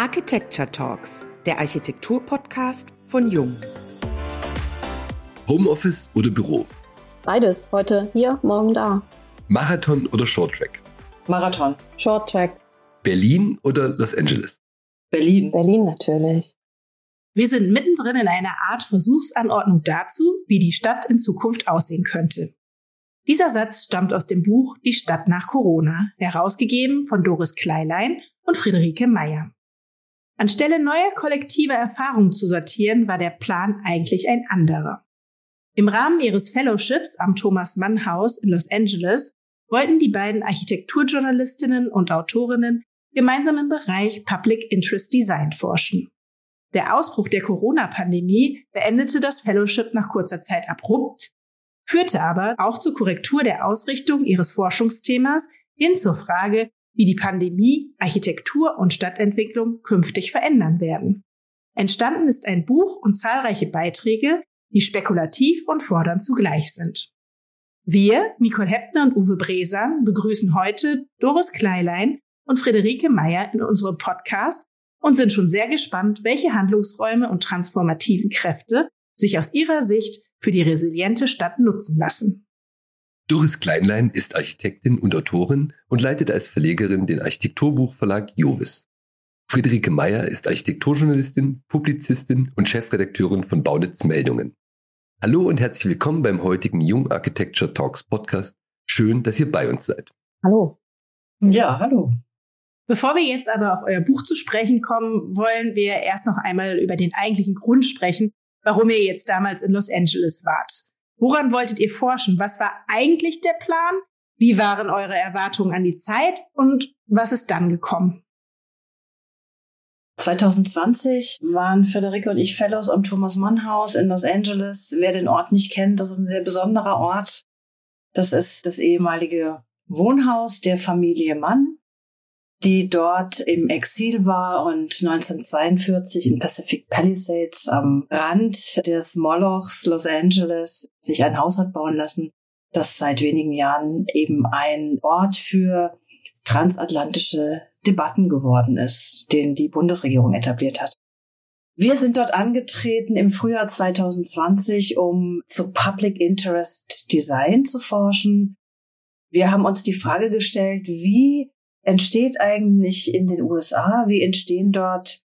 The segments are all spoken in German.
Architecture Talks, der Architektur-Podcast von Jung. Homeoffice oder Büro? Beides. Heute hier, morgen da. Marathon oder Shorttrack? Marathon. Shorttrack. Berlin oder Los Angeles? Berlin. Berlin natürlich. Wir sind mittendrin in einer Art Versuchsanordnung dazu, wie die Stadt in Zukunft aussehen könnte. Dieser Satz stammt aus dem Buch Die Stadt nach Corona, herausgegeben von Doris Kleilein und Friederike Meyer. Anstelle neuer kollektiver Erfahrungen zu sortieren, war der Plan eigentlich ein anderer. Im Rahmen ihres Fellowships am Thomas Mann Haus in Los Angeles wollten die beiden Architekturjournalistinnen und Autorinnen gemeinsam im Bereich Public Interest Design forschen. Der Ausbruch der Corona-Pandemie beendete das Fellowship nach kurzer Zeit abrupt, führte aber auch zur Korrektur der Ausrichtung ihres Forschungsthemas hin zur Frage, wie die Pandemie Architektur und Stadtentwicklung künftig verändern werden. Entstanden ist ein Buch und zahlreiche Beiträge, die spekulativ und fordernd zugleich sind. Wir, Nicole Heppner und Uwe Bresan, begrüßen heute Doris Kleilein und Friederike Meyer in unserem Podcast und sind schon sehr gespannt, welche Handlungsräume und transformativen Kräfte sich aus ihrer Sicht für die resiliente Stadt nutzen lassen. Doris Kleinlein ist Architektin und Autorin und leitet als Verlegerin den Architekturbuchverlag Jovis. Friederike Meyer ist Architekturjournalistin, Publizistin und Chefredakteurin von Baunitz Meldungen. Hallo und herzlich willkommen beim heutigen Jung Architecture Talks Podcast. Schön, dass ihr bei uns seid. Hallo. Ja, hallo. Bevor wir jetzt aber auf euer Buch zu sprechen kommen, wollen wir erst noch einmal über den eigentlichen Grund sprechen, warum ihr jetzt damals in Los Angeles wart. Woran wolltet ihr forschen? Was war eigentlich der Plan? Wie waren eure Erwartungen an die Zeit und was ist dann gekommen? 2020 waren Frederike und ich Fellows am Thomas Mann Haus in Los Angeles. Wer den Ort nicht kennt, das ist ein sehr besonderer Ort. Das ist das ehemalige Wohnhaus der Familie Mann die dort im Exil war und 1942 in Pacific Palisades am Rand des Molochs Los Angeles sich ein Haus hat bauen lassen, das seit wenigen Jahren eben ein Ort für transatlantische Debatten geworden ist, den die Bundesregierung etabliert hat. Wir sind dort angetreten im Frühjahr 2020, um zu Public Interest Design zu forschen. Wir haben uns die Frage gestellt, wie entsteht eigentlich in den USA? Wie entstehen dort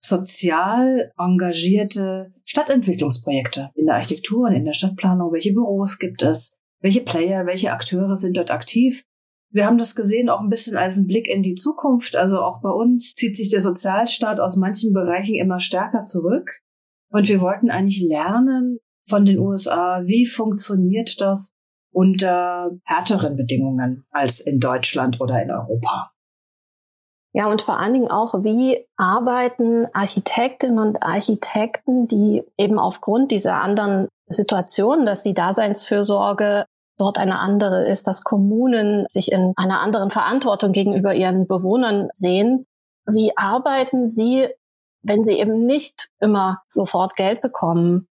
sozial engagierte Stadtentwicklungsprojekte in der Architektur und in der Stadtplanung? Welche Büros gibt es? Welche Player, welche Akteure sind dort aktiv? Wir haben das gesehen auch ein bisschen als ein Blick in die Zukunft. Also auch bei uns zieht sich der Sozialstaat aus manchen Bereichen immer stärker zurück. Und wir wollten eigentlich lernen von den USA, wie funktioniert das unter härteren Bedingungen als in Deutschland oder in Europa. Ja, und vor allen Dingen auch, wie arbeiten Architektinnen und Architekten, die eben aufgrund dieser anderen Situation, dass die Daseinsfürsorge dort eine andere ist, dass Kommunen sich in einer anderen Verantwortung gegenüber ihren Bewohnern sehen. Wie arbeiten sie, wenn sie eben nicht immer sofort Geld bekommen?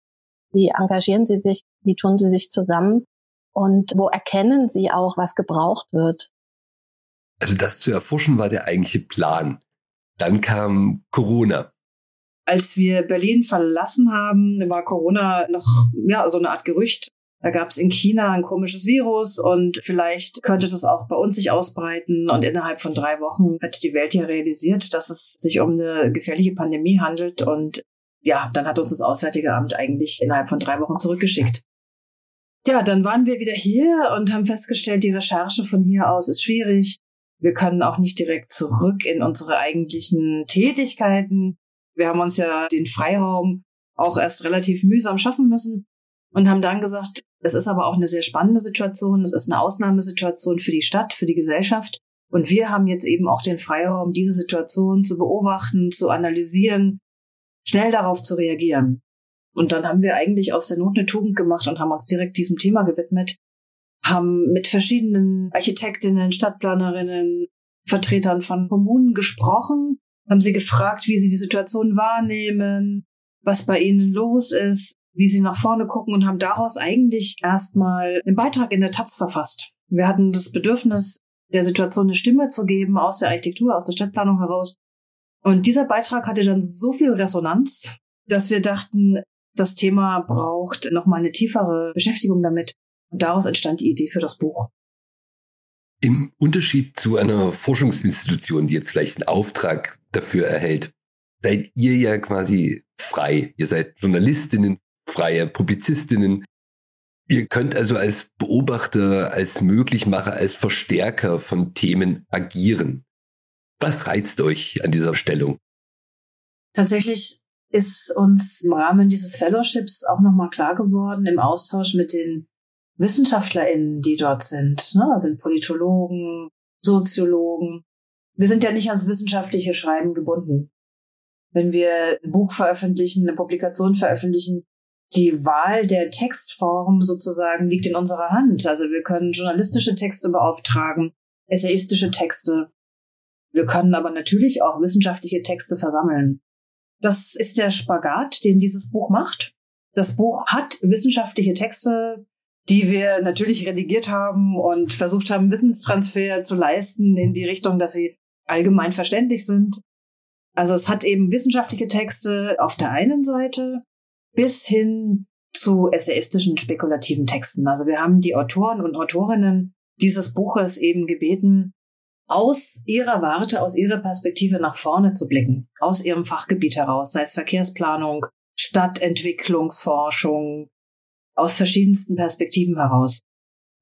Wie engagieren sie sich? Wie tun sie sich zusammen? Und wo erkennen Sie auch, was gebraucht wird? Also das zu erforschen war der eigentliche Plan. Dann kam Corona. Als wir Berlin verlassen haben, war Corona noch ja so eine Art Gerücht. Da gab es in China ein komisches Virus und vielleicht könnte das auch bei uns sich ausbreiten. Und innerhalb von drei Wochen hat die Welt ja realisiert, dass es sich um eine gefährliche Pandemie handelt. Und ja, dann hat uns das Auswärtige Amt eigentlich innerhalb von drei Wochen zurückgeschickt. Ja, dann waren wir wieder hier und haben festgestellt, die Recherche von hier aus ist schwierig. Wir können auch nicht direkt zurück in unsere eigentlichen Tätigkeiten. Wir haben uns ja den Freiraum auch erst relativ mühsam schaffen müssen und haben dann gesagt, es ist aber auch eine sehr spannende Situation. Es ist eine Ausnahmesituation für die Stadt, für die Gesellschaft. Und wir haben jetzt eben auch den Freiraum, diese Situation zu beobachten, zu analysieren, schnell darauf zu reagieren. Und dann haben wir eigentlich aus der Not eine Tugend gemacht und haben uns direkt diesem Thema gewidmet, haben mit verschiedenen Architektinnen, Stadtplanerinnen, Vertretern von Kommunen gesprochen, haben sie gefragt, wie sie die Situation wahrnehmen, was bei ihnen los ist, wie sie nach vorne gucken und haben daraus eigentlich erstmal einen Beitrag in der Taz verfasst. Wir hatten das Bedürfnis, der Situation eine Stimme zu geben aus der Architektur, aus der Stadtplanung heraus Und dieser Beitrag hatte dann so viel Resonanz, dass wir dachten, das Thema braucht nochmal eine tiefere Beschäftigung damit. Und daraus entstand die Idee für das Buch. Im Unterschied zu einer Forschungsinstitution, die jetzt vielleicht einen Auftrag dafür erhält, seid ihr ja quasi frei. Ihr seid Journalistinnen, freie Publizistinnen. Ihr könnt also als Beobachter, als Möglichmacher, als Verstärker von Themen agieren. Was reizt euch an dieser Stellung? Tatsächlich ist uns im Rahmen dieses Fellowships auch nochmal klar geworden im Austausch mit den WissenschaftlerInnen, die dort sind. Ne? Da sind Politologen, Soziologen. Wir sind ja nicht ans wissenschaftliche Schreiben gebunden. Wenn wir ein Buch veröffentlichen, eine Publikation veröffentlichen, die Wahl der Textform sozusagen liegt in unserer Hand. Also wir können journalistische Texte beauftragen, essayistische Texte. Wir können aber natürlich auch wissenschaftliche Texte versammeln. Das ist der Spagat, den dieses Buch macht. Das Buch hat wissenschaftliche Texte, die wir natürlich redigiert haben und versucht haben, Wissenstransfer zu leisten in die Richtung, dass sie allgemein verständlich sind. Also es hat eben wissenschaftliche Texte auf der einen Seite bis hin zu essayistischen, spekulativen Texten. Also wir haben die Autoren und Autorinnen dieses Buches eben gebeten, aus ihrer Warte, aus ihrer Perspektive nach vorne zu blicken, aus ihrem Fachgebiet heraus, sei es Verkehrsplanung, Stadtentwicklungsforschung, aus verschiedensten Perspektiven heraus.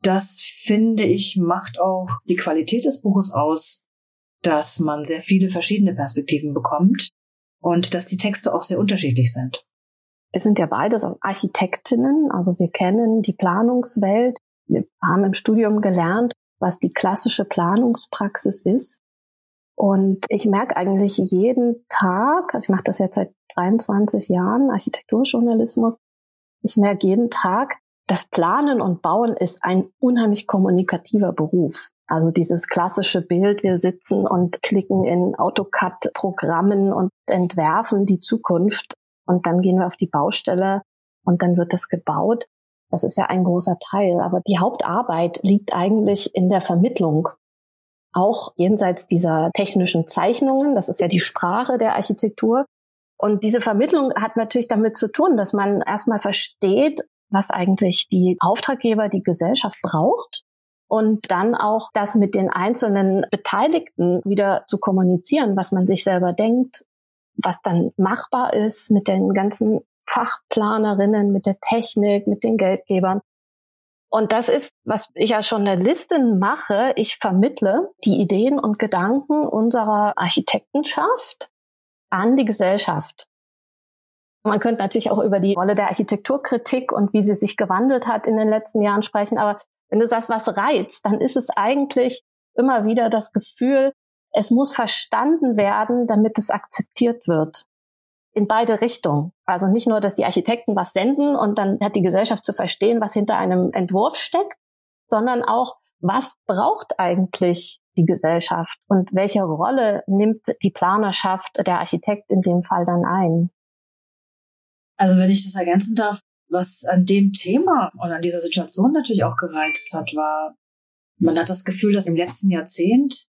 Das finde ich macht auch die Qualität des Buches aus, dass man sehr viele verschiedene Perspektiven bekommt und dass die Texte auch sehr unterschiedlich sind. Wir sind ja beides Architektinnen, also wir kennen die Planungswelt. Wir haben im Studium gelernt, was die klassische Planungspraxis ist. Und ich merke eigentlich jeden Tag, also ich mache das jetzt seit 23 Jahren, Architekturjournalismus, ich merke jeden Tag, das Planen und Bauen ist ein unheimlich kommunikativer Beruf. Also dieses klassische Bild, wir sitzen und klicken in AutoCAD-Programmen und entwerfen die Zukunft und dann gehen wir auf die Baustelle und dann wird das gebaut. Das ist ja ein großer Teil. Aber die Hauptarbeit liegt eigentlich in der Vermittlung. Auch jenseits dieser technischen Zeichnungen. Das ist ja die Sprache der Architektur. Und diese Vermittlung hat natürlich damit zu tun, dass man erstmal versteht, was eigentlich die Auftraggeber, die Gesellschaft braucht. Und dann auch das mit den einzelnen Beteiligten wieder zu kommunizieren, was man sich selber denkt, was dann machbar ist mit den ganzen Fachplanerinnen, mit der Technik, mit den Geldgebern. Und das ist, was ich als Journalistin mache. Ich vermittle die Ideen und Gedanken unserer Architektenschaft an die Gesellschaft. Man könnte natürlich auch über die Rolle der Architekturkritik und wie sie sich gewandelt hat in den letzten Jahren sprechen. Aber wenn du sagst, was reizt, dann ist es eigentlich immer wieder das Gefühl, es muss verstanden werden, damit es akzeptiert wird in beide Richtungen. Also nicht nur, dass die Architekten was senden und dann hat die Gesellschaft zu verstehen, was hinter einem Entwurf steckt, sondern auch, was braucht eigentlich die Gesellschaft und welche Rolle nimmt die Planerschaft, der Architekt in dem Fall dann ein? Also wenn ich das ergänzen darf, was an dem Thema und an dieser Situation natürlich auch gereizt hat, war, man hat das Gefühl, dass im letzten Jahrzehnt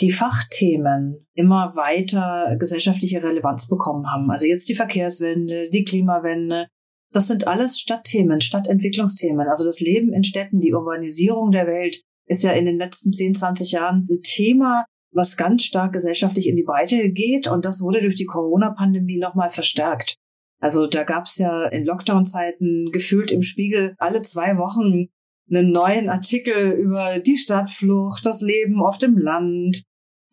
die Fachthemen immer weiter gesellschaftliche Relevanz bekommen haben. Also jetzt die Verkehrswende, die Klimawende. Das sind alles Stadtthemen, Stadtentwicklungsthemen. Also das Leben in Städten, die Urbanisierung der Welt ist ja in den letzten 10, 20 Jahren ein Thema, was ganz stark gesellschaftlich in die Breite geht. Und das wurde durch die Corona-Pandemie nochmal verstärkt. Also da gab's ja in Lockdown-Zeiten gefühlt im Spiegel alle zwei Wochen einen neuen Artikel über die Stadtflucht, das Leben auf dem Land.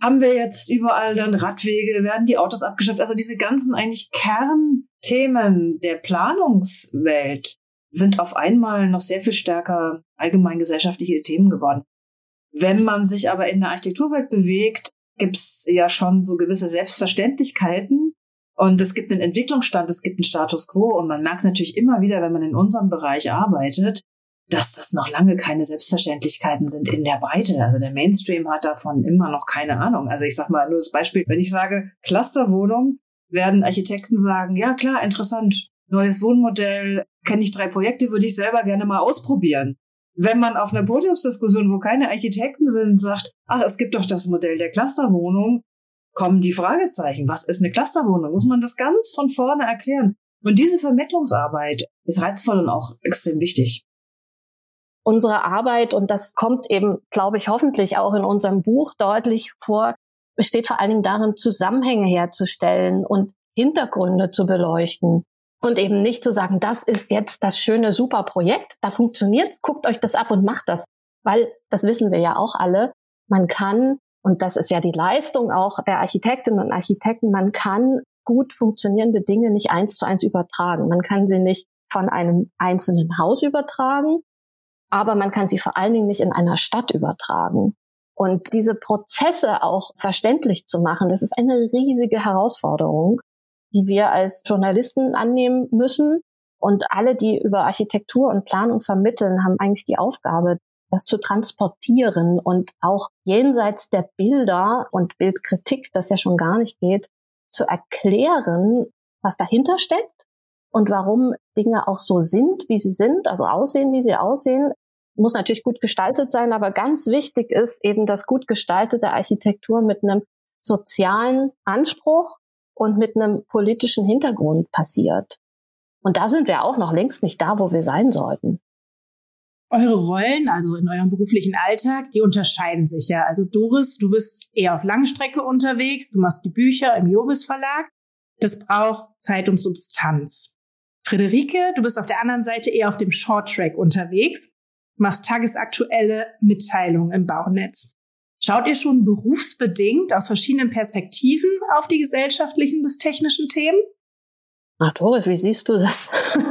Haben wir jetzt überall dann Radwege, werden die Autos abgeschafft? Also diese ganzen eigentlich Kernthemen der Planungswelt sind auf einmal noch sehr viel stärker allgemein gesellschaftliche Themen geworden. Wenn man sich aber in der Architekturwelt bewegt, gibt's ja schon so gewisse Selbstverständlichkeiten, und es gibt einen Entwicklungsstand, es gibt einen Status quo und man merkt natürlich immer wieder, wenn man in unserem Bereich arbeitet, dass das noch lange keine Selbstverständlichkeiten sind in der Breite. Also der Mainstream hat davon immer noch keine Ahnung. Also ich sag mal nur das Beispiel, wenn ich sage Clusterwohnung, werden Architekten sagen, ja klar, interessant, neues Wohnmodell, kenne ich drei Projekte, würde ich selber gerne mal ausprobieren. Wenn man auf einer Podiumsdiskussion, wo keine Architekten sind, sagt, ach, es gibt doch das Modell der Clusterwohnung, kommen die Fragezeichen. Was ist eine Clusterwohnung? Muss man das ganz von vorne erklären. Und diese Vermittlungsarbeit ist reizvoll und auch extrem wichtig. Unsere Arbeit, und das kommt eben, glaube ich, hoffentlich auch in unserem Buch deutlich vor, besteht vor allen Dingen darin, Zusammenhänge herzustellen und Hintergründe zu beleuchten. Und eben nicht zu sagen, das ist jetzt das schöne, super Projekt, da funktioniert, guckt euch das ab und macht das. Weil, das wissen wir ja auch alle, man kann, und das ist ja die Leistung auch der Architektinnen und Architekten, man kann gut funktionierende Dinge nicht eins zu eins übertragen. Man kann sie nicht von einem einzelnen Haus übertragen, aber man kann sie vor allen Dingen nicht in einer Stadt übertragen. Und diese Prozesse auch verständlich zu machen, das ist eine riesige Herausforderung die wir als Journalisten annehmen müssen. Und alle, die über Architektur und Planung vermitteln, haben eigentlich die Aufgabe, das zu transportieren und auch jenseits der Bilder und Bildkritik, das ja schon gar nicht geht, zu erklären, was dahinter steckt und warum Dinge auch so sind, wie sie sind, also aussehen, wie sie aussehen. Muss natürlich gut gestaltet sein, aber ganz wichtig ist eben, dass gut gestaltete Architektur mit einem sozialen Anspruch und mit einem politischen Hintergrund passiert. Und da sind wir auch noch längst nicht da, wo wir sein sollten. Eure Rollen, also in eurem beruflichen Alltag, die unterscheiden sich ja. Also Doris, du bist eher auf Langstrecke unterwegs, du machst die Bücher im Jovis Verlag. Das braucht Zeit und Substanz. Friederike, du bist auf der anderen Seite eher auf dem Short Track unterwegs, machst tagesaktuelle Mitteilungen im Baunetz. Schaut ihr schon berufsbedingt aus verschiedenen Perspektiven auf die gesellschaftlichen bis technischen Themen? Ach Doris, wie siehst du das?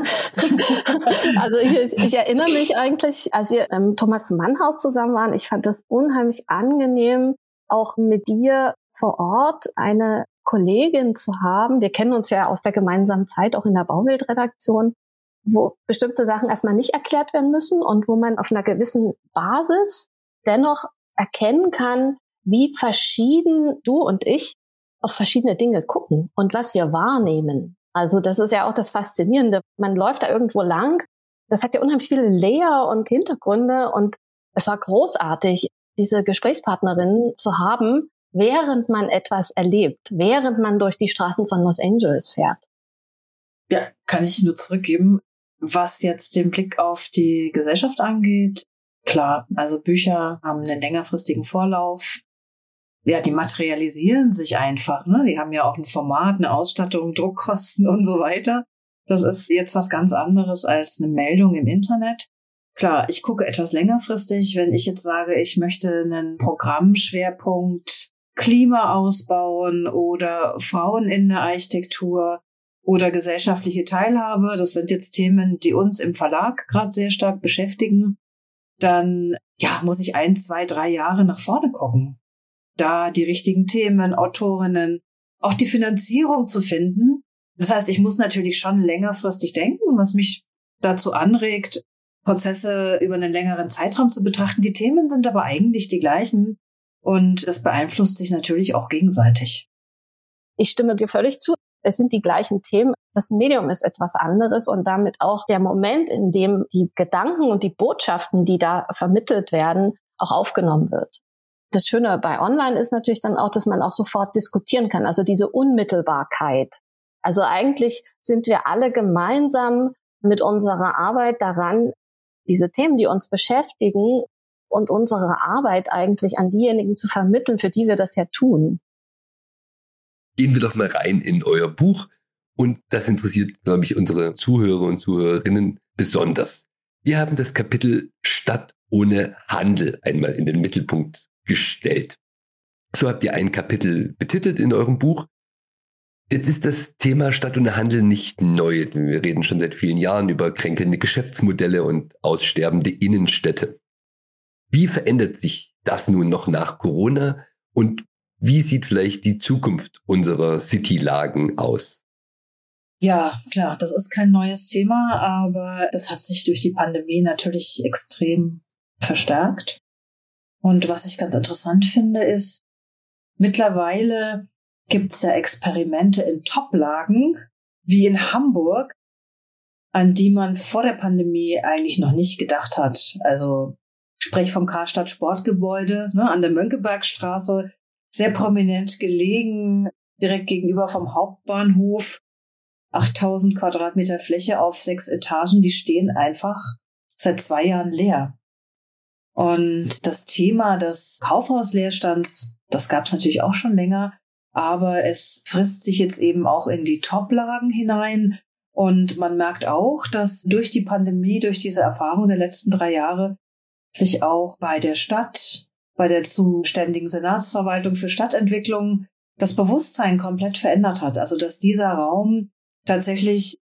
also ich, ich, erinnere mich eigentlich, als wir im Thomas Mann Haus zusammen waren, ich fand das unheimlich angenehm, auch mit dir vor Ort eine Kollegin zu haben. Wir kennen uns ja aus der gemeinsamen Zeit auch in der Bauweltredaktion, wo bestimmte Sachen erstmal nicht erklärt werden müssen und wo man auf einer gewissen Basis dennoch erkennen kann, wie verschieden du und ich auf verschiedene Dinge gucken und was wir wahrnehmen. Also das ist ja auch das Faszinierende. Man läuft da irgendwo lang. Das hat ja unheimlich viele Layer und Hintergründe und es war großartig, diese Gesprächspartnerin zu haben, während man etwas erlebt, während man durch die Straßen von Los Angeles fährt. Ja, kann ich nur zurückgeben. Was jetzt den Blick auf die Gesellschaft angeht, Klar, also Bücher haben einen längerfristigen Vorlauf. Ja, die materialisieren sich einfach. Ne? Die haben ja auch ein Format, eine Ausstattung, Druckkosten und so weiter. Das ist jetzt was ganz anderes als eine Meldung im Internet. Klar, ich gucke etwas längerfristig. Wenn ich jetzt sage, ich möchte einen Programmschwerpunkt Klima ausbauen oder Frauen in der Architektur oder gesellschaftliche Teilhabe, das sind jetzt Themen, die uns im Verlag gerade sehr stark beschäftigen dann ja, muss ich ein, zwei, drei Jahre nach vorne gucken. Da die richtigen Themen, Autorinnen, auch die Finanzierung zu finden. Das heißt, ich muss natürlich schon längerfristig denken, was mich dazu anregt, Prozesse über einen längeren Zeitraum zu betrachten. Die Themen sind aber eigentlich die gleichen und das beeinflusst sich natürlich auch gegenseitig. Ich stimme dir völlig zu. Es sind die gleichen Themen. Das Medium ist etwas anderes und damit auch der Moment, in dem die Gedanken und die Botschaften, die da vermittelt werden, auch aufgenommen wird. Das Schöne bei Online ist natürlich dann auch, dass man auch sofort diskutieren kann. Also diese Unmittelbarkeit. Also eigentlich sind wir alle gemeinsam mit unserer Arbeit daran, diese Themen, die uns beschäftigen und unsere Arbeit eigentlich an diejenigen zu vermitteln, für die wir das ja tun gehen wir doch mal rein in euer Buch. Und das interessiert, glaube ich, unsere Zuhörer und Zuhörerinnen besonders. Wir haben das Kapitel Stadt ohne Handel einmal in den Mittelpunkt gestellt. So habt ihr ein Kapitel betitelt in eurem Buch. Jetzt ist das Thema Stadt ohne Handel nicht neu. Wir reden schon seit vielen Jahren über kränkelnde Geschäftsmodelle und aussterbende Innenstädte. Wie verändert sich das nun noch nach Corona und wie sieht vielleicht die Zukunft unserer City-Lagen aus? Ja, klar, das ist kein neues Thema, aber das hat sich durch die Pandemie natürlich extrem verstärkt. Und was ich ganz interessant finde, ist, mittlerweile gibt es ja Experimente in Top-Lagen, wie in Hamburg, an die man vor der Pandemie eigentlich noch nicht gedacht hat. Also sprich vom Karstadt Sportgebäude ne, an der Mönckebergstraße sehr prominent gelegen, direkt gegenüber vom Hauptbahnhof. 8000 Quadratmeter Fläche auf sechs Etagen, die stehen einfach seit zwei Jahren leer. Und das Thema des Kaufhausleerstands, das gab es natürlich auch schon länger, aber es frisst sich jetzt eben auch in die Toplagen hinein. Und man merkt auch, dass durch die Pandemie, durch diese Erfahrung der letzten drei Jahre, sich auch bei der Stadt, bei der zuständigen Senatsverwaltung für Stadtentwicklung das Bewusstsein komplett verändert hat. Also dass dieser Raum tatsächlich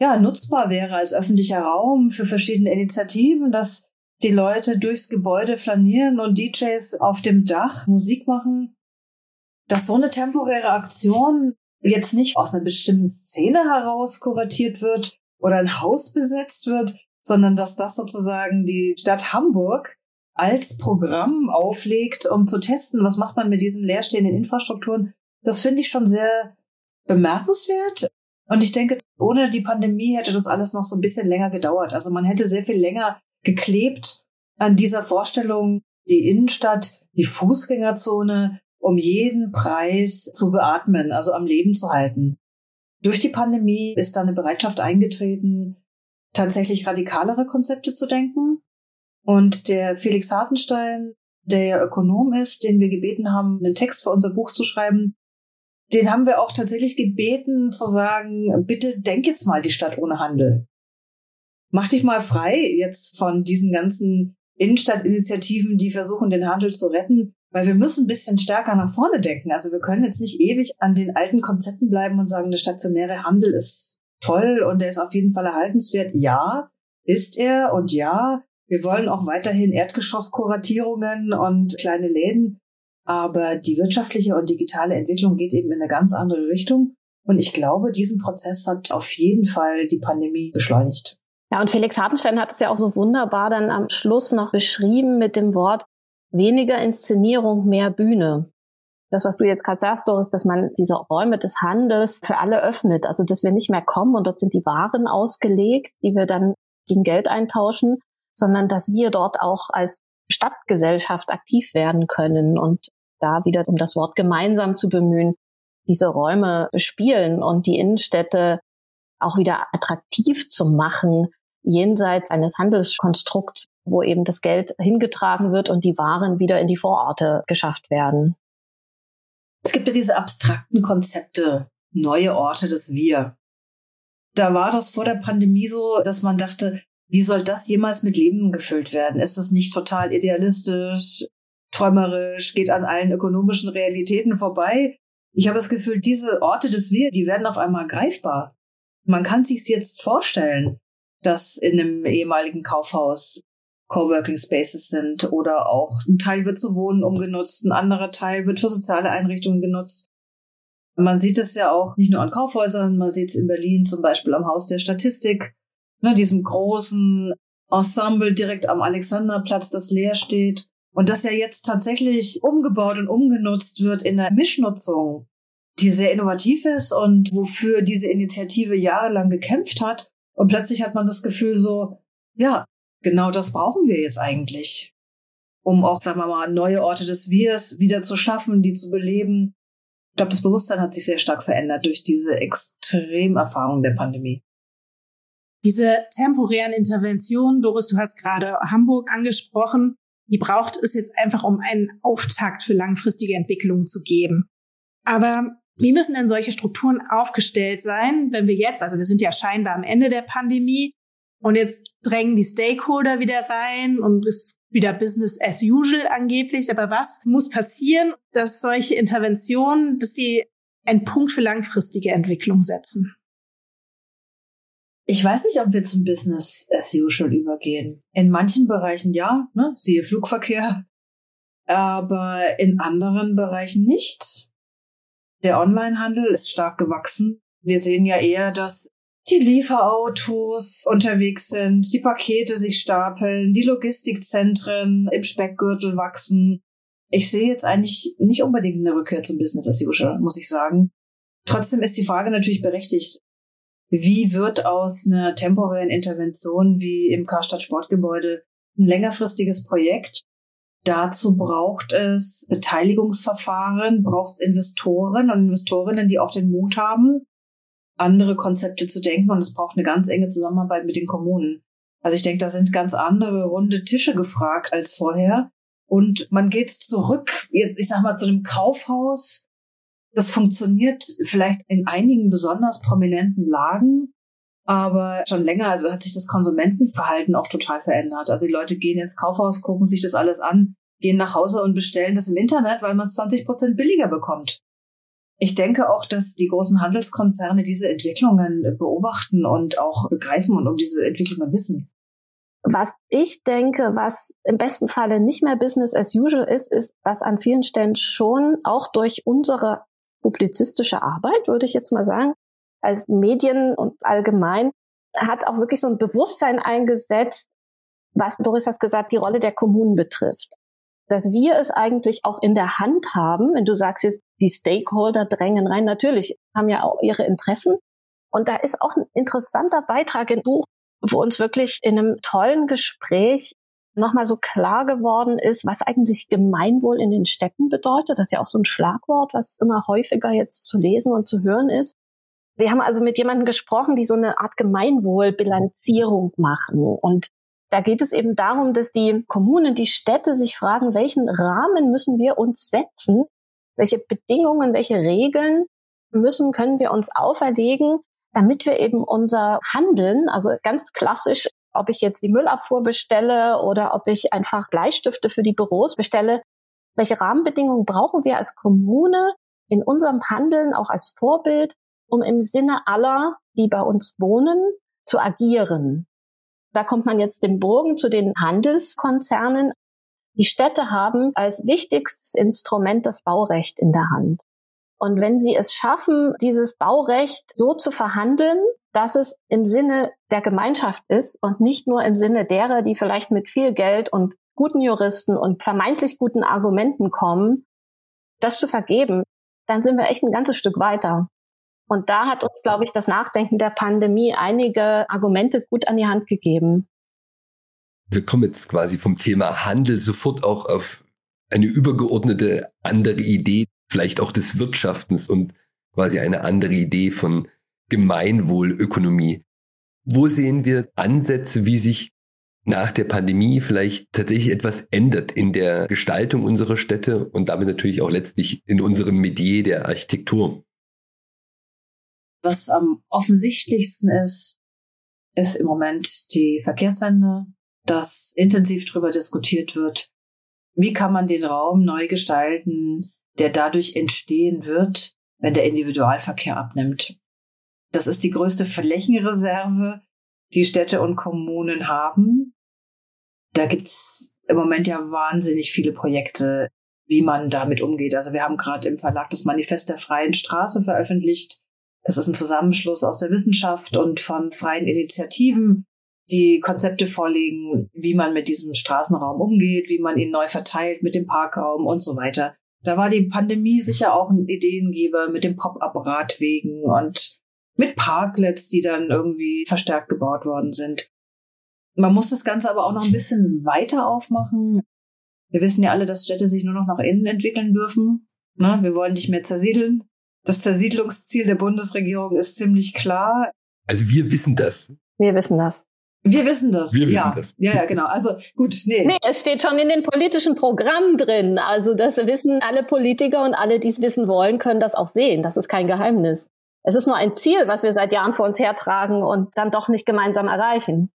ja nutzbar wäre als öffentlicher Raum für verschiedene Initiativen, dass die Leute durchs Gebäude flanieren und DJs auf dem Dach Musik machen, dass so eine temporäre Aktion jetzt nicht aus einer bestimmten Szene heraus kuratiert wird oder ein Haus besetzt wird, sondern dass das sozusagen die Stadt Hamburg als Programm auflegt, um zu testen, was macht man mit diesen leerstehenden Infrastrukturen. Das finde ich schon sehr bemerkenswert. Und ich denke, ohne die Pandemie hätte das alles noch so ein bisschen länger gedauert. Also man hätte sehr viel länger geklebt an dieser Vorstellung, die Innenstadt, die Fußgängerzone um jeden Preis zu beatmen, also am Leben zu halten. Durch die Pandemie ist da eine Bereitschaft eingetreten, tatsächlich radikalere Konzepte zu denken. Und der Felix Hartenstein, der ja Ökonom ist, den wir gebeten haben, einen Text für unser Buch zu schreiben, den haben wir auch tatsächlich gebeten zu sagen, bitte denk jetzt mal die Stadt ohne Handel. Mach dich mal frei jetzt von diesen ganzen Innenstadtinitiativen, die versuchen, den Handel zu retten, weil wir müssen ein bisschen stärker nach vorne denken. Also wir können jetzt nicht ewig an den alten Konzepten bleiben und sagen, der stationäre Handel ist toll und der ist auf jeden Fall erhaltenswert. Ja, ist er und ja, wir wollen auch weiterhin Erdgeschosskuratierungen und kleine Läden. Aber die wirtschaftliche und digitale Entwicklung geht eben in eine ganz andere Richtung. Und ich glaube, diesen Prozess hat auf jeden Fall die Pandemie beschleunigt. Ja, und Felix Hartenstein hat es ja auch so wunderbar dann am Schluss noch beschrieben mit dem Wort weniger Inszenierung, mehr Bühne. Das, was du jetzt gerade sagst, Doris, dass man diese Räume des Handels für alle öffnet. Also, dass wir nicht mehr kommen und dort sind die Waren ausgelegt, die wir dann gegen Geld eintauschen, sondern dass wir dort auch als Stadtgesellschaft aktiv werden können und da wieder, um das Wort gemeinsam zu bemühen, diese Räume bespielen und die Innenstädte auch wieder attraktiv zu machen, jenseits eines Handelskonstrukts, wo eben das Geld hingetragen wird und die Waren wieder in die Vororte geschafft werden. Es gibt ja diese abstrakten Konzepte, neue Orte des Wir. Da war das vor der Pandemie so, dass man dachte, wie soll das jemals mit Leben gefüllt werden? Ist das nicht total idealistisch, träumerisch, geht an allen ökonomischen Realitäten vorbei? Ich habe das Gefühl, diese Orte des Wir, die werden auf einmal greifbar. Man kann sich's jetzt vorstellen, dass in einem ehemaligen Kaufhaus Coworking Spaces sind oder auch ein Teil wird zu Wohnen umgenutzt, ein anderer Teil wird für soziale Einrichtungen genutzt. Man sieht es ja auch nicht nur an Kaufhäusern, man sieht es in Berlin zum Beispiel am Haus der Statistik, ne, diesem großen Ensemble direkt am Alexanderplatz, das leer steht und das ja jetzt tatsächlich umgebaut und umgenutzt wird in einer Mischnutzung, die sehr innovativ ist und wofür diese Initiative jahrelang gekämpft hat. Und plötzlich hat man das Gefühl so, ja, genau das brauchen wir jetzt eigentlich, um auch, sagen wir mal, neue Orte des Wirs wieder zu schaffen, die zu beleben. Ich glaube, das Bewusstsein hat sich sehr stark verändert durch diese Extremerfahrung der Pandemie. Diese temporären Interventionen, Doris, du hast gerade Hamburg angesprochen, die braucht es jetzt einfach, um einen Auftakt für langfristige Entwicklungen zu geben. Aber wie müssen denn solche Strukturen aufgestellt sein, wenn wir jetzt, also wir sind ja scheinbar am Ende der Pandemie, und jetzt drängen die Stakeholder wieder rein und ist wieder Business as usual angeblich. Aber was muss passieren, dass solche Interventionen, dass die einen Punkt für langfristige Entwicklung setzen? Ich weiß nicht, ob wir zum Business as usual übergehen. In manchen Bereichen ja, ne? siehe Flugverkehr, aber in anderen Bereichen nicht. Der Onlinehandel ist stark gewachsen. Wir sehen ja eher, dass die Lieferautos unterwegs sind, die Pakete sich stapeln, die Logistikzentren im Speckgürtel wachsen. Ich sehe jetzt eigentlich nicht unbedingt eine Rückkehr zum Business as usual, muss ich sagen. Trotzdem ist die Frage natürlich berechtigt. Wie wird aus einer temporären Intervention wie im Karstadt Sportgebäude ein längerfristiges Projekt, Dazu braucht es Beteiligungsverfahren, braucht es Investoren und Investorinnen, die auch den Mut haben, andere Konzepte zu denken. Und es braucht eine ganz enge Zusammenarbeit mit den Kommunen. Also ich denke, da sind ganz andere runde Tische gefragt als vorher. Und man geht zurück, jetzt, ich sag mal, zu einem Kaufhaus. Das funktioniert vielleicht in einigen besonders prominenten Lagen. Aber schon länger hat sich das Konsumentenverhalten auch total verändert. Also die Leute gehen ins Kaufhaus, gucken sich das alles an, gehen nach Hause und bestellen das im Internet, weil man es 20 Prozent billiger bekommt. Ich denke auch, dass die großen Handelskonzerne diese Entwicklungen beobachten und auch begreifen und um diese Entwicklungen wissen. Was ich denke, was im besten Falle nicht mehr Business as usual ist, ist, dass an vielen Stellen schon auch durch unsere publizistische Arbeit, würde ich jetzt mal sagen, als Medien und allgemein, hat auch wirklich so ein Bewusstsein eingesetzt, was Doris hat gesagt, die Rolle der Kommunen betrifft. Dass wir es eigentlich auch in der Hand haben, wenn du sagst jetzt, die Stakeholder drängen rein, natürlich haben ja auch ihre Interessen. Und da ist auch ein interessanter Beitrag im Buch wo uns wirklich in einem tollen Gespräch nochmal so klar geworden ist, was eigentlich Gemeinwohl in den Städten bedeutet. Das ist ja auch so ein Schlagwort, was immer häufiger jetzt zu lesen und zu hören ist. Wir haben also mit jemandem gesprochen, die so eine Art Gemeinwohlbilanzierung machen. Und da geht es eben darum, dass die Kommunen, die Städte sich fragen, welchen Rahmen müssen wir uns setzen? Welche Bedingungen, welche Regeln müssen, können wir uns auferlegen, damit wir eben unser Handeln, also ganz klassisch, ob ich jetzt die Müllabfuhr bestelle oder ob ich einfach Bleistifte für die Büros bestelle, welche Rahmenbedingungen brauchen wir als Kommune in unserem Handeln auch als Vorbild, um im Sinne aller, die bei uns wohnen, zu agieren. Da kommt man jetzt den Bogen zu den Handelskonzernen. Die Städte haben als wichtigstes Instrument das Baurecht in der Hand. Und wenn sie es schaffen, dieses Baurecht so zu verhandeln, dass es im Sinne der Gemeinschaft ist und nicht nur im Sinne derer, die vielleicht mit viel Geld und guten Juristen und vermeintlich guten Argumenten kommen, das zu vergeben, dann sind wir echt ein ganzes Stück weiter. Und da hat uns, glaube ich, das Nachdenken der Pandemie einige Argumente gut an die Hand gegeben. Wir kommen jetzt quasi vom Thema Handel sofort auch auf eine übergeordnete andere Idee, vielleicht auch des Wirtschaftens und quasi eine andere Idee von Gemeinwohlökonomie. Wo sehen wir Ansätze, wie sich nach der Pandemie vielleicht tatsächlich etwas ändert in der Gestaltung unserer Städte und damit natürlich auch letztlich in unserem Metier der Architektur? Was am offensichtlichsten ist, ist im Moment die Verkehrswende, dass intensiv darüber diskutiert wird, wie kann man den Raum neu gestalten, der dadurch entstehen wird, wenn der Individualverkehr abnimmt. Das ist die größte Flächenreserve, die Städte und Kommunen haben. Da gibt's im Moment ja wahnsinnig viele Projekte, wie man damit umgeht. Also wir haben gerade im Verlag das Manifest der freien Straße veröffentlicht. Das ist ein Zusammenschluss aus der Wissenschaft und von freien Initiativen, die Konzepte vorlegen, wie man mit diesem Straßenraum umgeht, wie man ihn neu verteilt mit dem Parkraum und so weiter. Da war die Pandemie sicher auch ein Ideengeber mit dem Pop-up-Radwegen und mit Parklets, die dann irgendwie verstärkt gebaut worden sind. Man muss das Ganze aber auch noch ein bisschen weiter aufmachen. Wir wissen ja alle, dass Städte sich nur noch nach innen entwickeln dürfen. Ne? Wir wollen nicht mehr zersiedeln. Das Zersiedlungsziel der Bundesregierung ist ziemlich klar. Also wir wissen das. Wir wissen das. Wir wissen das. Wir wissen ja. das. Ja, ja, genau. Also gut, nee. Nee, es steht schon in den politischen Programmen drin. Also das wissen alle Politiker und alle, die es wissen wollen, können das auch sehen. Das ist kein Geheimnis. Es ist nur ein Ziel, was wir seit Jahren vor uns hertragen und dann doch nicht gemeinsam erreichen.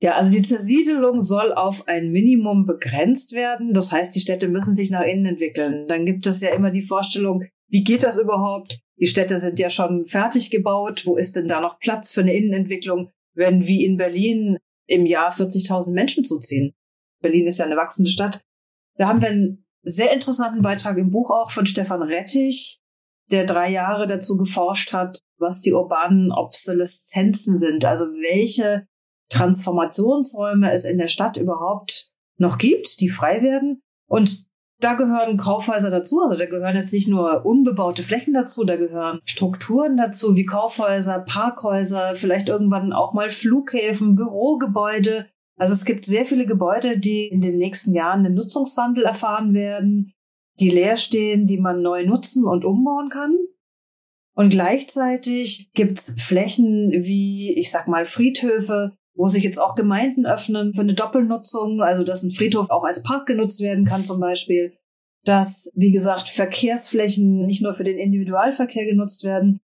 Ja, also die Zersiedelung soll auf ein Minimum begrenzt werden. Das heißt, die Städte müssen sich nach innen entwickeln. Dann gibt es ja immer die Vorstellung, wie geht das überhaupt? Die Städte sind ja schon fertig gebaut. Wo ist denn da noch Platz für eine Innenentwicklung? wenn wie in Berlin im Jahr 40.000 Menschen zuziehen. Berlin ist ja eine wachsende Stadt. Da haben wir einen sehr interessanten Beitrag im Buch auch von Stefan Rettich, der drei Jahre dazu geforscht hat, was die urbanen Obsoleszenzen sind, also welche Transformationsräume es in der Stadt überhaupt noch gibt, die frei werden. Und da gehören Kaufhäuser dazu, also da gehören jetzt nicht nur unbebaute Flächen dazu, da gehören Strukturen dazu, wie Kaufhäuser, Parkhäuser, vielleicht irgendwann auch mal Flughäfen, Bürogebäude. Also es gibt sehr viele Gebäude, die in den nächsten Jahren einen Nutzungswandel erfahren werden, die leer stehen, die man neu nutzen und umbauen kann. Und gleichzeitig gibt's Flächen wie, ich sag mal, Friedhöfe, wo sich jetzt auch Gemeinden öffnen für eine Doppelnutzung, also dass ein Friedhof auch als Park genutzt werden kann zum Beispiel, dass, wie gesagt, Verkehrsflächen nicht nur für den Individualverkehr genutzt werden.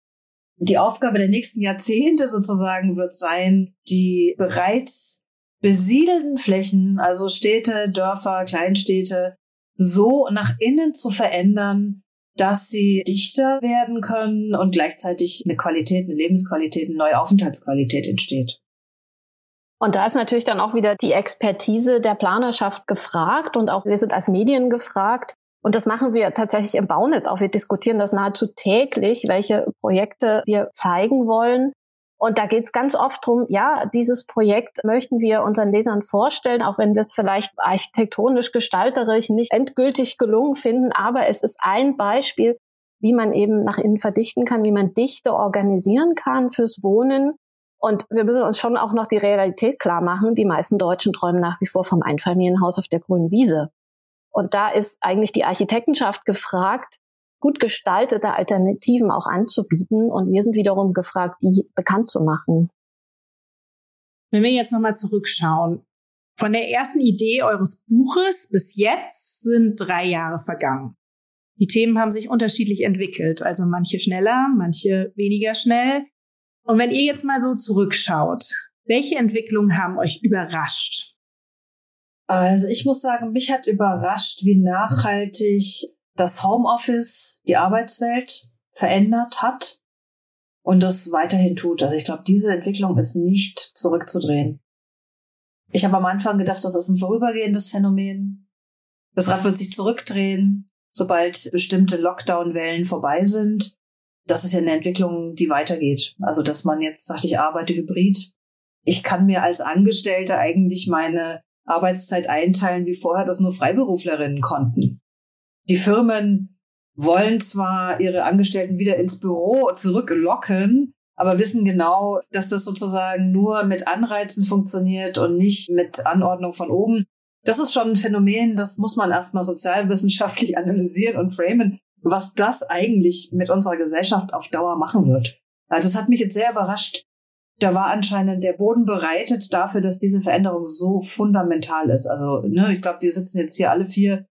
Die Aufgabe der nächsten Jahrzehnte sozusagen wird sein, die bereits besiedelten Flächen, also Städte, Dörfer, Kleinstädte, so nach innen zu verändern, dass sie dichter werden können und gleichzeitig eine Qualität, eine Lebensqualität, eine neue Aufenthaltsqualität entsteht. Und da ist natürlich dann auch wieder die Expertise der Planerschaft gefragt und auch wir sind als Medien gefragt. Und das machen wir tatsächlich im Baunetz auch. Wir diskutieren das nahezu täglich, welche Projekte wir zeigen wollen. Und da geht es ganz oft drum, ja, dieses Projekt möchten wir unseren Lesern vorstellen, auch wenn wir es vielleicht architektonisch, gestalterisch nicht endgültig gelungen finden. Aber es ist ein Beispiel, wie man eben nach innen verdichten kann, wie man Dichte organisieren kann fürs Wohnen. Und wir müssen uns schon auch noch die Realität klar machen. Die meisten Deutschen träumen nach wie vor vom Einfamilienhaus auf der grünen Wiese. Und da ist eigentlich die Architektenschaft gefragt, gut gestaltete Alternativen auch anzubieten. Und wir sind wiederum gefragt, die bekannt zu machen. Wenn wir jetzt nochmal zurückschauen, von der ersten Idee eures Buches bis jetzt sind drei Jahre vergangen. Die Themen haben sich unterschiedlich entwickelt, also manche schneller, manche weniger schnell. Und wenn ihr jetzt mal so zurückschaut, welche Entwicklungen haben euch überrascht? Also ich muss sagen, mich hat überrascht, wie nachhaltig das Homeoffice die Arbeitswelt verändert hat und das weiterhin tut. Also ich glaube, diese Entwicklung ist nicht zurückzudrehen. Ich habe am Anfang gedacht, das ist ein vorübergehendes Phänomen. Das Rad wird sich zurückdrehen, sobald bestimmte Lockdown-Wellen vorbei sind. Das ist ja eine Entwicklung, die weitergeht. Also, dass man jetzt sagt, ich arbeite hybrid. Ich kann mir als Angestellte eigentlich meine Arbeitszeit einteilen, wie vorher das nur Freiberuflerinnen konnten. Die Firmen wollen zwar ihre Angestellten wieder ins Büro zurücklocken, aber wissen genau, dass das sozusagen nur mit Anreizen funktioniert und nicht mit Anordnung von oben. Das ist schon ein Phänomen, das muss man erstmal sozialwissenschaftlich analysieren und framen, was das eigentlich mit unserer Gesellschaft auf Dauer machen wird. Das hat mich jetzt sehr überrascht. Da war anscheinend der Boden bereitet dafür, dass diese Veränderung so fundamental ist. Also, ne, ich glaube, wir sitzen jetzt hier alle vier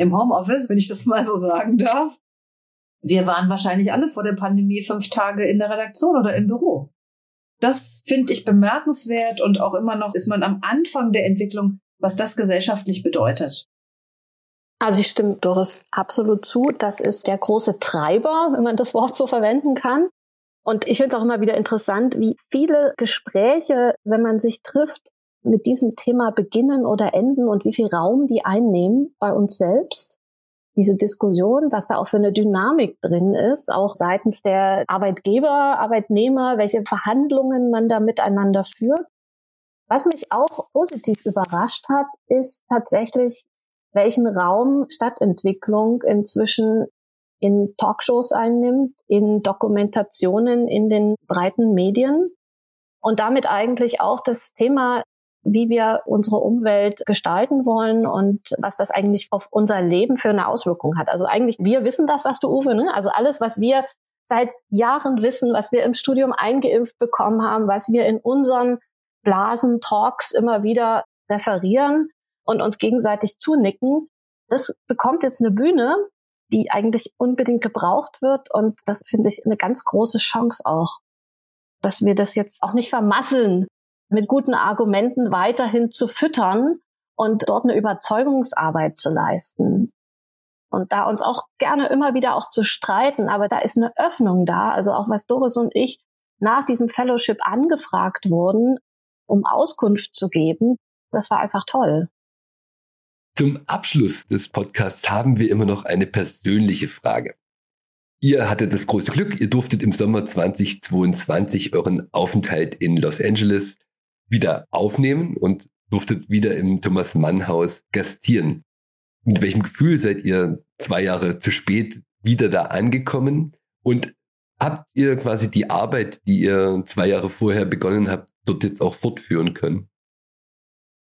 im Homeoffice, wenn ich das mal so sagen darf. Wir waren wahrscheinlich alle vor der Pandemie fünf Tage in der Redaktion oder im Büro. Das finde ich bemerkenswert und auch immer noch ist man am Anfang der Entwicklung, was das gesellschaftlich bedeutet. Also ich stimme Doris absolut zu. Das ist der große Treiber, wenn man das Wort so verwenden kann. Und ich finde es auch immer wieder interessant, wie viele Gespräche, wenn man sich trifft, mit diesem Thema beginnen oder enden und wie viel Raum die einnehmen bei uns selbst. Diese Diskussion, was da auch für eine Dynamik drin ist, auch seitens der Arbeitgeber, Arbeitnehmer, welche Verhandlungen man da miteinander führt. Was mich auch positiv überrascht hat, ist tatsächlich, welchen Raum Stadtentwicklung inzwischen in Talkshows einnimmt, in Dokumentationen in den breiten Medien und damit eigentlich auch das Thema wie wir unsere Umwelt gestalten wollen und was das eigentlich auf unser Leben für eine Auswirkung hat. Also eigentlich, wir wissen das, sagst du, Uwe, ne? Also alles, was wir seit Jahren wissen, was wir im Studium eingeimpft bekommen haben, was wir in unseren Blasen, Talks immer wieder referieren und uns gegenseitig zunicken, das bekommt jetzt eine Bühne, die eigentlich unbedingt gebraucht wird. Und das finde ich eine ganz große Chance auch, dass wir das jetzt auch nicht vermasseln, mit guten Argumenten weiterhin zu füttern und dort eine Überzeugungsarbeit zu leisten. Und da uns auch gerne immer wieder auch zu streiten, aber da ist eine Öffnung da. Also auch was Doris und ich nach diesem Fellowship angefragt wurden, um Auskunft zu geben, das war einfach toll. Zum Abschluss des Podcasts haben wir immer noch eine persönliche Frage. Ihr hattet das große Glück, ihr durftet im Sommer 2022 euren Aufenthalt in Los Angeles wieder aufnehmen und durftet wieder im Thomas Mann Haus gastieren. Mit welchem Gefühl seid ihr zwei Jahre zu spät wieder da angekommen? Und habt ihr quasi die Arbeit, die ihr zwei Jahre vorher begonnen habt, dort jetzt auch fortführen können?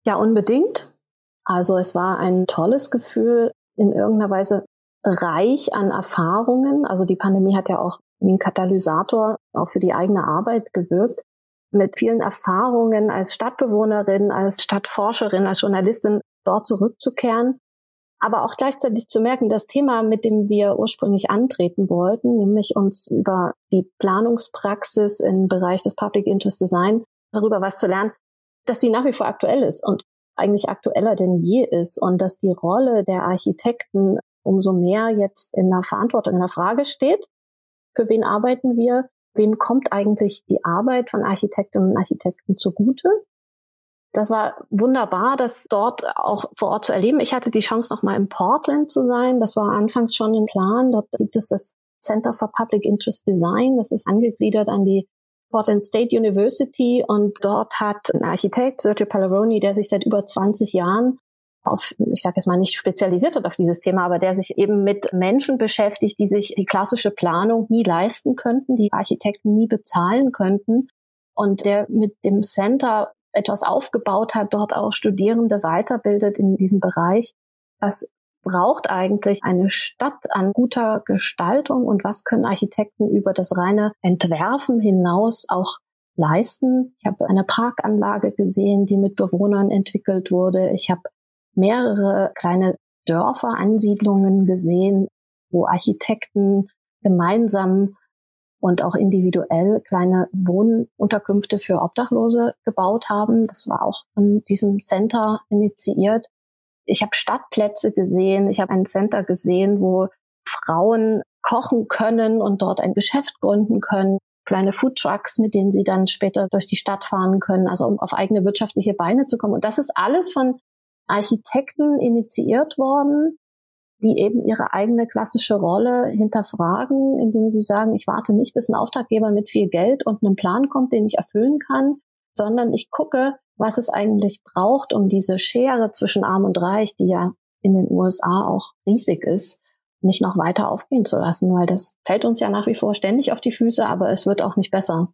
Ja, unbedingt. Also es war ein tolles Gefühl, in irgendeiner Weise reich an Erfahrungen. Also die Pandemie hat ja auch wie ein Katalysator auch für die eigene Arbeit gewirkt. Mit vielen Erfahrungen als Stadtbewohnerin, als Stadtforscherin, als Journalistin dort zurückzukehren. Aber auch gleichzeitig zu merken, das Thema, mit dem wir ursprünglich antreten wollten, nämlich uns über die Planungspraxis im Bereich des Public Interest Design darüber was zu lernen, dass sie nach wie vor aktuell ist und eigentlich aktueller denn je ist und dass die Rolle der Architekten umso mehr jetzt in der Verantwortung, in der Frage steht. Für wen arbeiten wir? Wem kommt eigentlich die Arbeit von Architektinnen und Architekten zugute? Das war wunderbar, das dort auch vor Ort zu erleben. Ich hatte die Chance, noch mal in Portland zu sein. Das war anfangs schon ein Plan. Dort gibt es das Center for Public Interest Design. Das ist angegliedert an die Portland State University und dort hat ein Architekt, Sergio Paleroni, der sich seit über 20 Jahren auf, ich sage jetzt mal nicht spezialisiert hat auf dieses Thema, aber der sich eben mit Menschen beschäftigt, die sich die klassische Planung nie leisten könnten, die Architekten nie bezahlen könnten und der mit dem Center etwas aufgebaut hat, dort auch Studierende weiterbildet in diesem Bereich. Was braucht eigentlich eine Stadt an guter Gestaltung und was können Architekten über das reine Entwerfen hinaus auch leisten? Ich habe eine Parkanlage gesehen, die mit Bewohnern entwickelt wurde. Ich habe mehrere kleine Dörfer, Ansiedlungen gesehen, wo Architekten gemeinsam und auch individuell kleine Wohnunterkünfte für Obdachlose gebaut haben. Das war auch von diesem Center initiiert. Ich habe Stadtplätze gesehen, ich habe ein Center gesehen, wo Frauen kochen können und dort ein Geschäft gründen können. Kleine Foodtrucks, mit denen sie dann später durch die Stadt fahren können, also um auf eigene wirtschaftliche Beine zu kommen. Und das ist alles von Architekten initiiert worden, die eben ihre eigene klassische Rolle hinterfragen, indem sie sagen, ich warte nicht, bis ein Auftraggeber mit viel Geld und einem Plan kommt, den ich erfüllen kann, sondern ich gucke, was es eigentlich braucht, um diese Schere zwischen Arm und Reich, die ja in den USA auch riesig ist, nicht noch weiter aufgehen zu lassen, weil das fällt uns ja nach wie vor ständig auf die Füße, aber es wird auch nicht besser.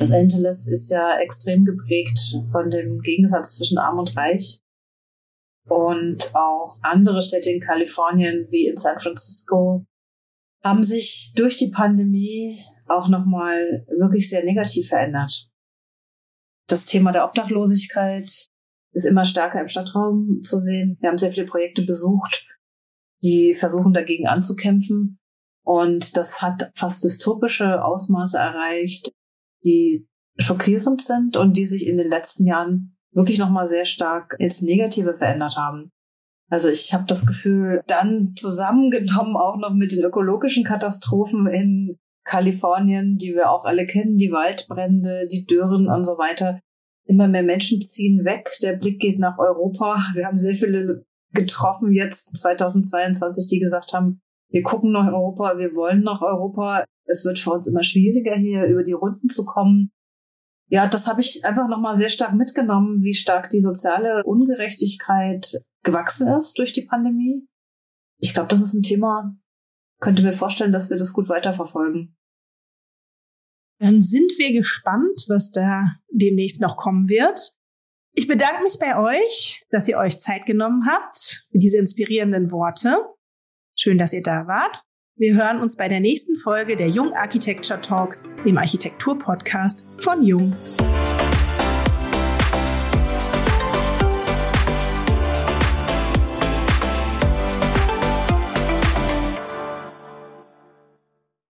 Los Angeles ist ja extrem geprägt von dem Gegensatz zwischen Arm und Reich. Und auch andere Städte in Kalifornien wie in San Francisco haben sich durch die Pandemie auch nochmal wirklich sehr negativ verändert. Das Thema der Obdachlosigkeit ist immer stärker im Stadtraum zu sehen. Wir haben sehr viele Projekte besucht, die versuchen dagegen anzukämpfen. Und das hat fast dystopische Ausmaße erreicht, die schockierend sind und die sich in den letzten Jahren wirklich nochmal sehr stark ins Negative verändert haben. Also ich habe das Gefühl, dann zusammengenommen auch noch mit den ökologischen Katastrophen in Kalifornien, die wir auch alle kennen, die Waldbrände, die Dürren und so weiter. Immer mehr Menschen ziehen weg. Der Blick geht nach Europa. Wir haben sehr viele getroffen jetzt 2022, die gesagt haben, wir gucken nach Europa, wir wollen nach Europa. Es wird für uns immer schwieriger, hier über die Runden zu kommen. Ja, das habe ich einfach nochmal sehr stark mitgenommen, wie stark die soziale Ungerechtigkeit gewachsen ist durch die Pandemie. Ich glaube, das ist ein Thema, könnte mir vorstellen, dass wir das gut weiterverfolgen. Dann sind wir gespannt, was da demnächst noch kommen wird. Ich bedanke mich bei euch, dass ihr euch Zeit genommen habt für diese inspirierenden Worte. Schön, dass ihr da wart. Wir hören uns bei der nächsten Folge der Jung Architecture Talks, dem Architektur-Podcast von Jung.